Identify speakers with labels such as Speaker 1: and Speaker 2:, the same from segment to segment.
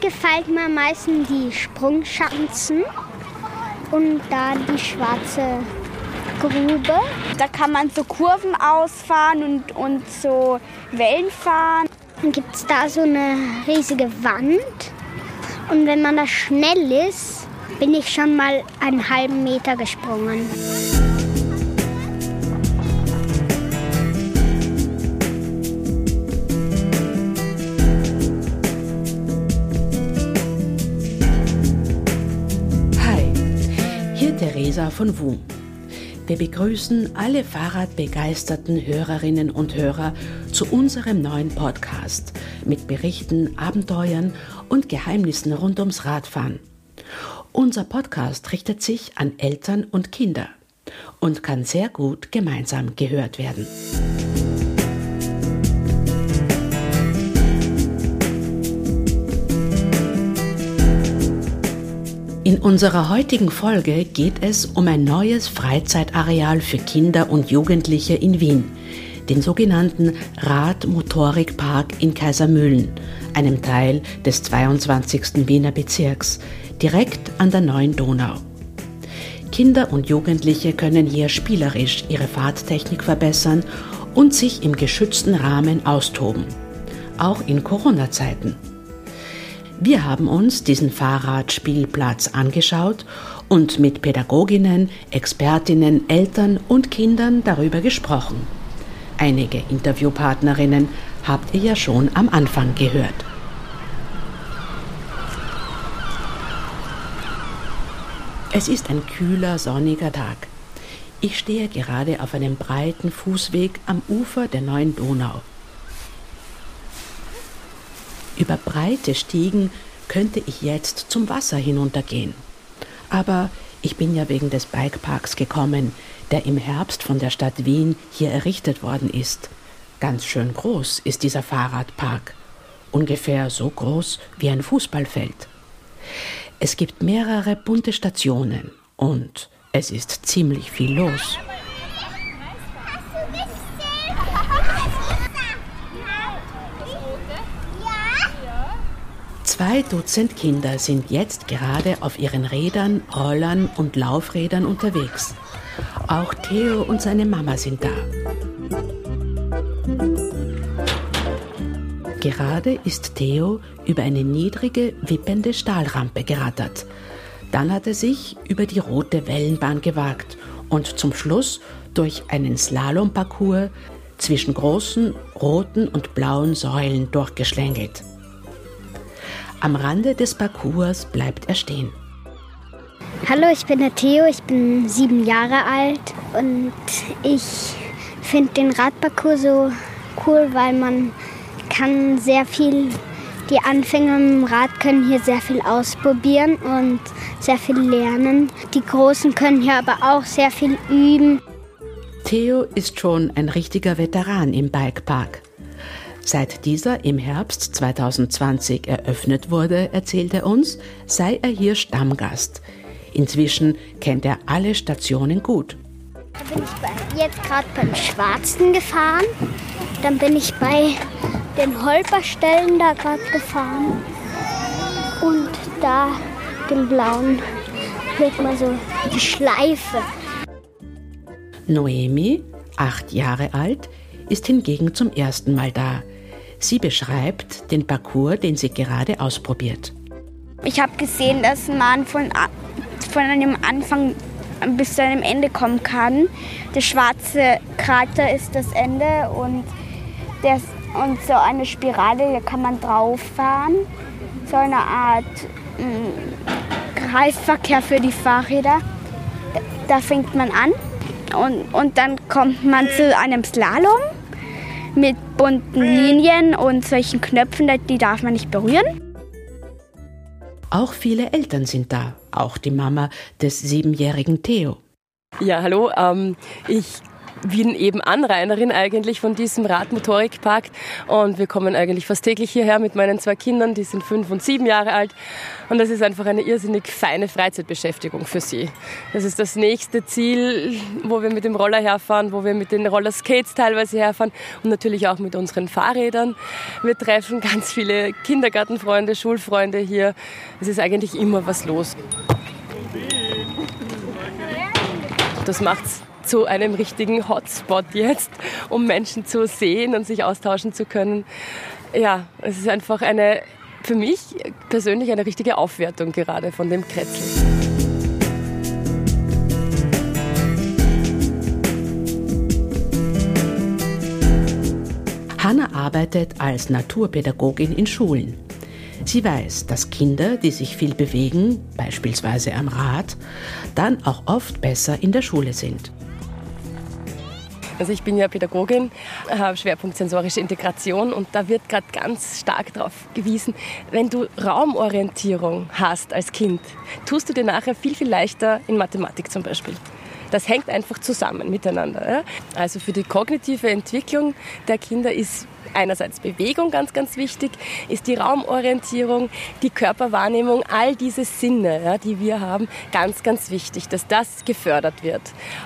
Speaker 1: gefällt mir am meisten die Sprungschanzen und da die schwarze Grube.
Speaker 2: Da kann man so Kurven ausfahren und, und so Wellen fahren.
Speaker 1: Dann gibt es da so eine riesige Wand. Und wenn man da schnell ist, bin ich schon mal einen halben Meter gesprungen.
Speaker 3: Theresa von WUM. Wir begrüßen alle Fahrradbegeisterten Hörerinnen und Hörer zu unserem neuen Podcast mit Berichten, Abenteuern und Geheimnissen rund ums Radfahren. Unser Podcast richtet sich an Eltern und Kinder und kann sehr gut gemeinsam gehört werden. In unserer heutigen Folge geht es um ein neues Freizeitareal für Kinder und Jugendliche in Wien, den sogenannten Radmotorikpark in Kaisermühlen, einem Teil des 22. Wiener Bezirks, direkt an der neuen Donau. Kinder und Jugendliche können hier spielerisch ihre Fahrttechnik verbessern und sich im geschützten Rahmen austoben, auch in Corona-Zeiten. Wir haben uns diesen Fahrradspielplatz angeschaut und mit Pädagoginnen, Expertinnen, Eltern und Kindern darüber gesprochen. Einige Interviewpartnerinnen habt ihr ja schon am Anfang gehört. Es ist ein kühler, sonniger Tag. Ich stehe gerade auf einem breiten Fußweg am Ufer der neuen Donau. Über breite Stiegen könnte ich jetzt zum Wasser hinuntergehen. Aber ich bin ja wegen des Bikeparks gekommen, der im Herbst von der Stadt Wien hier errichtet worden ist. Ganz schön groß ist dieser Fahrradpark. Ungefähr so groß wie ein Fußballfeld. Es gibt mehrere bunte Stationen und es ist ziemlich viel los. Zwei Dutzend Kinder sind jetzt gerade auf ihren Rädern, Rollern und Laufrädern unterwegs. Auch Theo und seine Mama sind da. Gerade ist Theo über eine niedrige, wippende Stahlrampe gerattert. Dann hat er sich über die rote Wellenbahn gewagt und zum Schluss durch einen Slalomparcours zwischen großen roten und blauen Säulen durchgeschlängelt. Am Rande des Parcours bleibt er stehen.
Speaker 1: Hallo, ich bin der Theo, ich bin sieben Jahre alt und ich finde den Radparcours so cool, weil man kann sehr viel, die Anfänger im Rad können hier sehr viel ausprobieren und sehr viel lernen. Die Großen können hier aber auch sehr viel üben.
Speaker 3: Theo ist schon ein richtiger Veteran im Bikepark. Seit dieser im Herbst 2020 eröffnet wurde, erzählt er uns, sei er hier Stammgast. Inzwischen kennt er alle Stationen gut.
Speaker 1: Da bin ich jetzt gerade beim Schwarzen gefahren. Dann bin ich bei den Holperstellen da gerade gefahren. Und da den blauen hört man so die Schleife.
Speaker 3: Noemi, acht Jahre alt, ist hingegen zum ersten Mal da. Sie beschreibt den Parcours, den sie gerade ausprobiert.
Speaker 2: Ich habe gesehen, dass man von, von einem Anfang bis zu einem Ende kommen kann. Der schwarze Krater ist das Ende und, der, und so eine Spirale, da kann man drauf fahren. So eine Art mh, mm, Kreisverkehr für die Fahrräder. Da, da fängt man an und, und dann kommt man zu einem Slalom mit bunten Linien und solchen Knöpfen, die darf man nicht berühren.
Speaker 3: Auch viele Eltern sind da, auch die Mama des siebenjährigen Theo.
Speaker 4: Ja, hallo. Ähm, ich Wien eben Anrainerin eigentlich von diesem Radmotorikpark und wir kommen eigentlich fast täglich hierher mit meinen zwei Kindern, die sind fünf und sieben Jahre alt und das ist einfach eine irrsinnig feine Freizeitbeschäftigung für sie. Das ist das nächste Ziel, wo wir mit dem Roller herfahren, wo wir mit den Rollerskates teilweise herfahren und natürlich auch mit unseren Fahrrädern. Wir treffen ganz viele Kindergartenfreunde, Schulfreunde hier. Es ist eigentlich immer was los. Das macht's zu einem richtigen Hotspot jetzt, um Menschen zu sehen und sich austauschen zu können. Ja, es ist einfach eine, für mich persönlich eine richtige Aufwertung gerade von dem Kretzel.
Speaker 3: Hanna arbeitet als Naturpädagogin in Schulen. Sie weiß, dass Kinder, die sich viel bewegen, beispielsweise am Rad, dann auch oft besser in der Schule sind.
Speaker 4: Also ich bin ja Pädagogin, habe Schwerpunkt sensorische Integration und da wird gerade ganz stark darauf gewiesen, wenn du Raumorientierung hast als Kind, tust du dir nachher viel, viel leichter in Mathematik zum Beispiel. Das hängt einfach zusammen miteinander. Also für die kognitive Entwicklung der Kinder ist einerseits Bewegung ganz, ganz wichtig, ist die Raumorientierung, die Körperwahrnehmung, all diese Sinne, ja, die wir haben, ganz, ganz wichtig, dass das gefördert wird.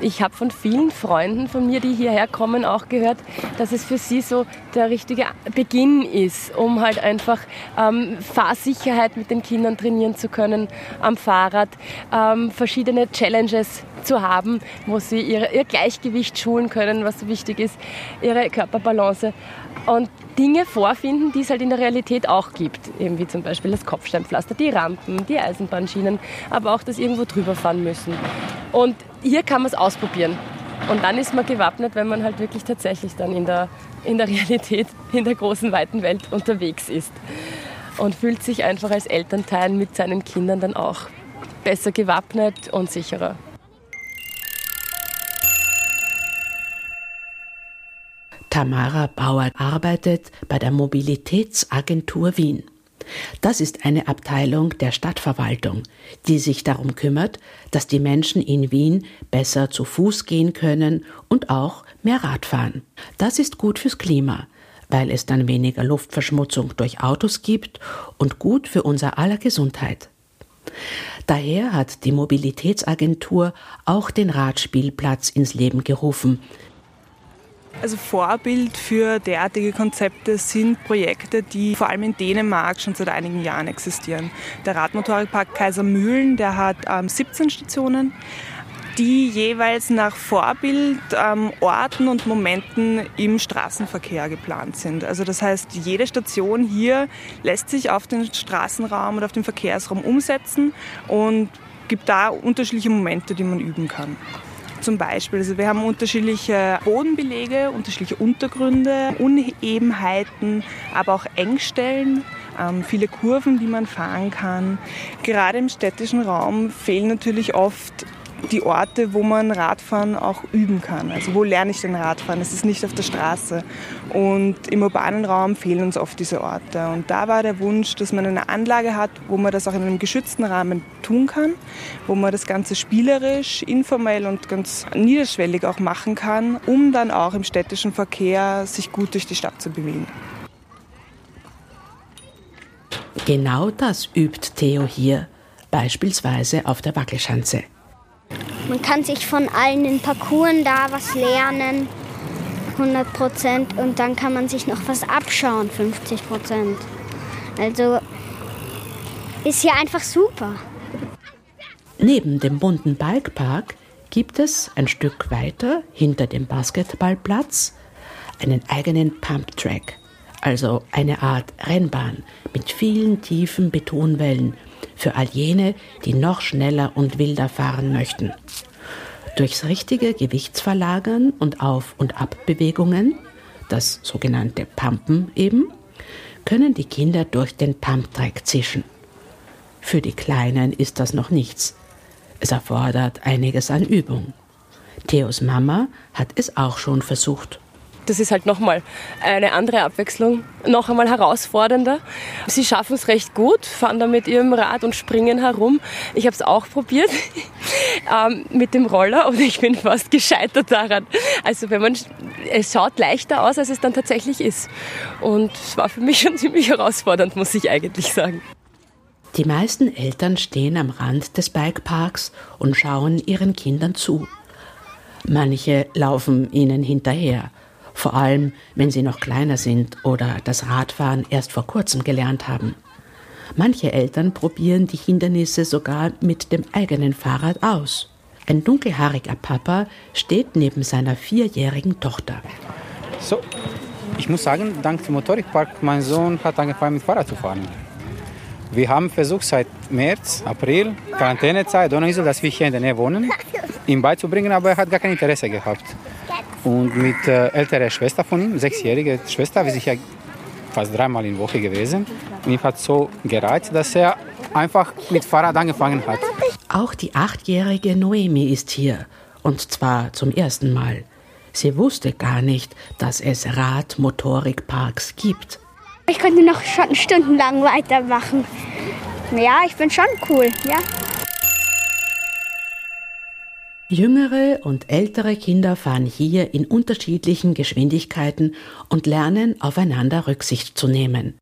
Speaker 4: Ich habe von vielen Freunden von mir, die hierher kommen, auch gehört, dass es für sie so der richtige Beginn ist, um halt einfach ähm, Fahrsicherheit mit den Kindern trainieren zu können am Fahrrad, ähm, verschiedene Challenges zu haben, wo sie ihre, ihr Gleichgewicht schulen können, was so wichtig ist, ihre Körperbalance und Dinge vorfinden, die es halt in der Realität auch gibt. Eben wie zum Beispiel das Kopfsteinpflaster, die Rampen, die Eisenbahnschienen, aber auch das irgendwo drüber fahren müssen. Und hier kann man es ausprobieren. Und dann ist man gewappnet, wenn man halt wirklich tatsächlich dann in der, in der Realität, in der großen, weiten Welt unterwegs ist. Und fühlt sich einfach als Elternteil mit seinen Kindern dann auch besser gewappnet und sicherer.
Speaker 3: Tamara Bauer arbeitet bei der Mobilitätsagentur Wien. Das ist eine Abteilung der Stadtverwaltung, die sich darum kümmert, dass die Menschen in Wien besser zu Fuß gehen können und auch mehr Rad fahren. Das ist gut fürs Klima, weil es dann weniger Luftverschmutzung durch Autos gibt und gut für unser aller Gesundheit. Daher hat die Mobilitätsagentur auch den Radspielplatz ins Leben gerufen,
Speaker 5: also Vorbild für derartige Konzepte sind Projekte, die vor allem in Dänemark schon seit einigen Jahren existieren. Der Radmotorikpark Kaisermühlen, der hat ähm, 17 Stationen, die jeweils nach Vorbild ähm, Orten und Momenten im Straßenverkehr geplant sind. Also das heißt, jede Station hier lässt sich auf den Straßenraum oder auf den Verkehrsraum umsetzen und gibt da unterschiedliche Momente, die man üben kann zum Beispiel. Also wir haben unterschiedliche Bodenbelege, unterschiedliche Untergründe, Unebenheiten, aber auch Engstellen. Ähm, viele Kurven, die man fahren kann. Gerade im städtischen Raum fehlen natürlich oft die Orte, wo man Radfahren auch üben kann. Also wo lerne ich denn Radfahren? Es ist nicht auf der Straße. Und im urbanen Raum fehlen uns oft diese Orte. Und da war der Wunsch, dass man eine Anlage hat, wo man das auch in einem geschützten Rahmen tun kann, wo man das Ganze spielerisch, informell und ganz niederschwellig auch machen kann, um dann auch im städtischen Verkehr sich gut durch die Stadt zu bewegen.
Speaker 3: Genau das übt Theo hier, beispielsweise auf der Wackelschanze.
Speaker 1: Man kann sich von allen den Parcours da was lernen, 100 Prozent, und dann kann man sich noch was abschauen, 50 Prozent. Also ist hier einfach super.
Speaker 3: Neben dem bunten Bikepark gibt es ein Stück weiter hinter dem Basketballplatz einen eigenen Pumptrack, also eine Art Rennbahn mit vielen tiefen Betonwellen für all jene, die noch schneller und wilder fahren möchten. Durchs richtige Gewichtsverlagern und Auf- und Abbewegungen, das sogenannte Pumpen eben, können die Kinder durch den Pumptrack zischen. Für die Kleinen ist das noch nichts. Es erfordert einiges an Übung. Theos Mama hat es auch schon versucht.
Speaker 4: Das ist halt nochmal eine andere Abwechslung, noch einmal herausfordernder. Sie schaffen es recht gut, fahren da mit ihrem Rad und springen herum. Ich habe es auch probiert ähm, mit dem Roller und ich bin fast gescheitert daran. Also wenn man, es schaut leichter aus, als es dann tatsächlich ist. Und es war für mich schon ziemlich herausfordernd, muss ich eigentlich sagen.
Speaker 3: Die meisten Eltern stehen am Rand des Bikeparks und schauen ihren Kindern zu. Manche laufen ihnen hinterher vor allem wenn sie noch kleiner sind oder das Radfahren erst vor kurzem gelernt haben. Manche Eltern probieren die Hindernisse sogar mit dem eigenen Fahrrad aus. Ein dunkelhaariger Papa steht neben seiner vierjährigen Tochter.
Speaker 6: So, ich muss sagen, dank dem Motorikpark, mein Sohn hat angefangen mit Fahrrad zu fahren. Wir haben versucht seit März, April, Quarantänezeit, Donauinsel, dass wir hier in der Nähe wohnen, ihm beizubringen, aber er hat gar kein Interesse gehabt. Und mit äh, älterer Schwester von ihm, sechsjährige Schwester, wir sind ja fast dreimal in der Woche gewesen. Und ihm hat so gereizt, dass er einfach mit Fahrrad angefangen hat.
Speaker 3: Auch die achtjährige Noemi ist hier. Und zwar zum ersten Mal. Sie wusste gar nicht, dass es Radmotorikparks gibt.
Speaker 2: Ich könnte noch schon stundenlang weitermachen. Ja, ich bin schon cool, ja.
Speaker 3: Jüngere und ältere Kinder fahren hier in unterschiedlichen Geschwindigkeiten und lernen aufeinander Rücksicht zu nehmen.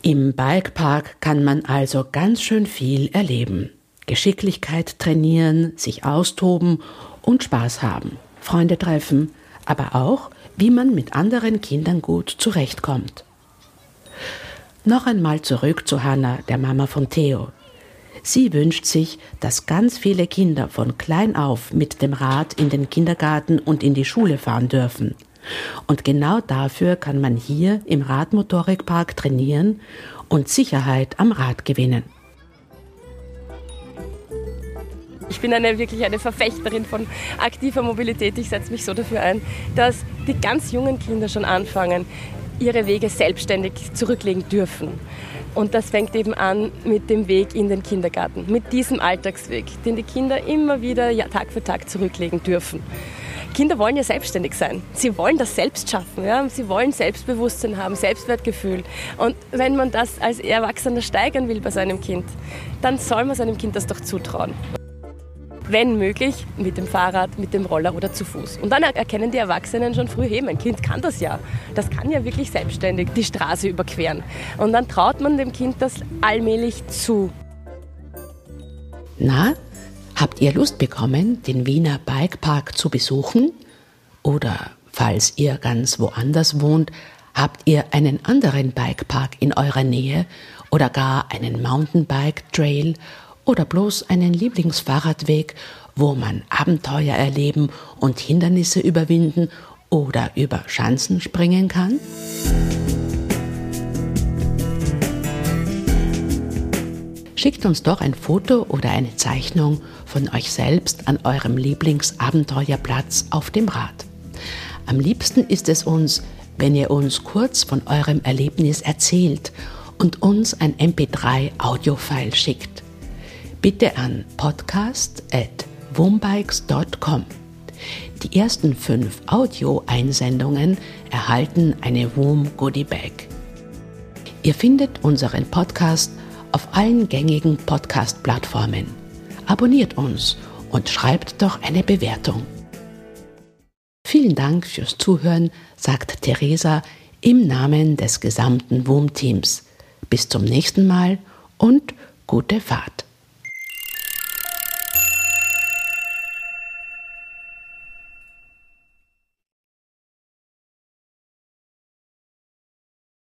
Speaker 3: Im Bikepark kann man also ganz schön viel erleben. Geschicklichkeit trainieren, sich austoben und Spaß haben, Freunde treffen, aber auch, wie man mit anderen Kindern gut zurechtkommt. Noch einmal zurück zu Hannah, der Mama von Theo. Sie wünscht sich, dass ganz viele Kinder von klein auf mit dem Rad in den Kindergarten und in die Schule fahren dürfen. Und genau dafür kann man hier im Radmotorikpark trainieren und Sicherheit am Rad gewinnen.
Speaker 4: Ich bin eine, wirklich eine Verfechterin von aktiver Mobilität. Ich setze mich so dafür ein, dass die ganz jungen Kinder schon anfangen, ihre Wege selbstständig zurücklegen dürfen. Und das fängt eben an mit dem Weg in den Kindergarten, mit diesem Alltagsweg, den die Kinder immer wieder Tag für Tag zurücklegen dürfen. Kinder wollen ja selbstständig sein. Sie wollen das selbst schaffen. Ja? Sie wollen Selbstbewusstsein haben, Selbstwertgefühl. Und wenn man das als Erwachsener steigern will bei seinem Kind, dann soll man seinem Kind das doch zutrauen wenn möglich, mit dem Fahrrad, mit dem Roller oder zu Fuß. Und dann erkennen die Erwachsenen schon früh, hey, mein Kind kann das ja. Das kann ja wirklich selbstständig die Straße überqueren. Und dann traut man dem Kind das allmählich zu.
Speaker 3: Na, habt ihr Lust bekommen, den Wiener Bikepark zu besuchen? Oder falls ihr ganz woanders wohnt, habt ihr einen anderen Bikepark in eurer Nähe oder gar einen Mountainbike-Trail oder bloß einen Lieblingsfahrradweg, wo man Abenteuer erleben und Hindernisse überwinden oder über Schanzen springen kann? Schickt uns doch ein Foto oder eine Zeichnung von euch selbst an eurem Lieblingsabenteuerplatz auf dem Rad. Am liebsten ist es uns, wenn ihr uns kurz von eurem Erlebnis erzählt und uns ein MP3-Audio-File schickt bitte an podcast.wombikes.com. Die ersten fünf Audio-Einsendungen erhalten eine WOM Goodie Bag. Ihr findet unseren Podcast auf allen gängigen Podcast-Plattformen. Abonniert uns und schreibt doch eine Bewertung. Vielen Dank fürs Zuhören, sagt Theresa im Namen des gesamten WOM-Teams. Bis zum nächsten Mal und gute Fahrt.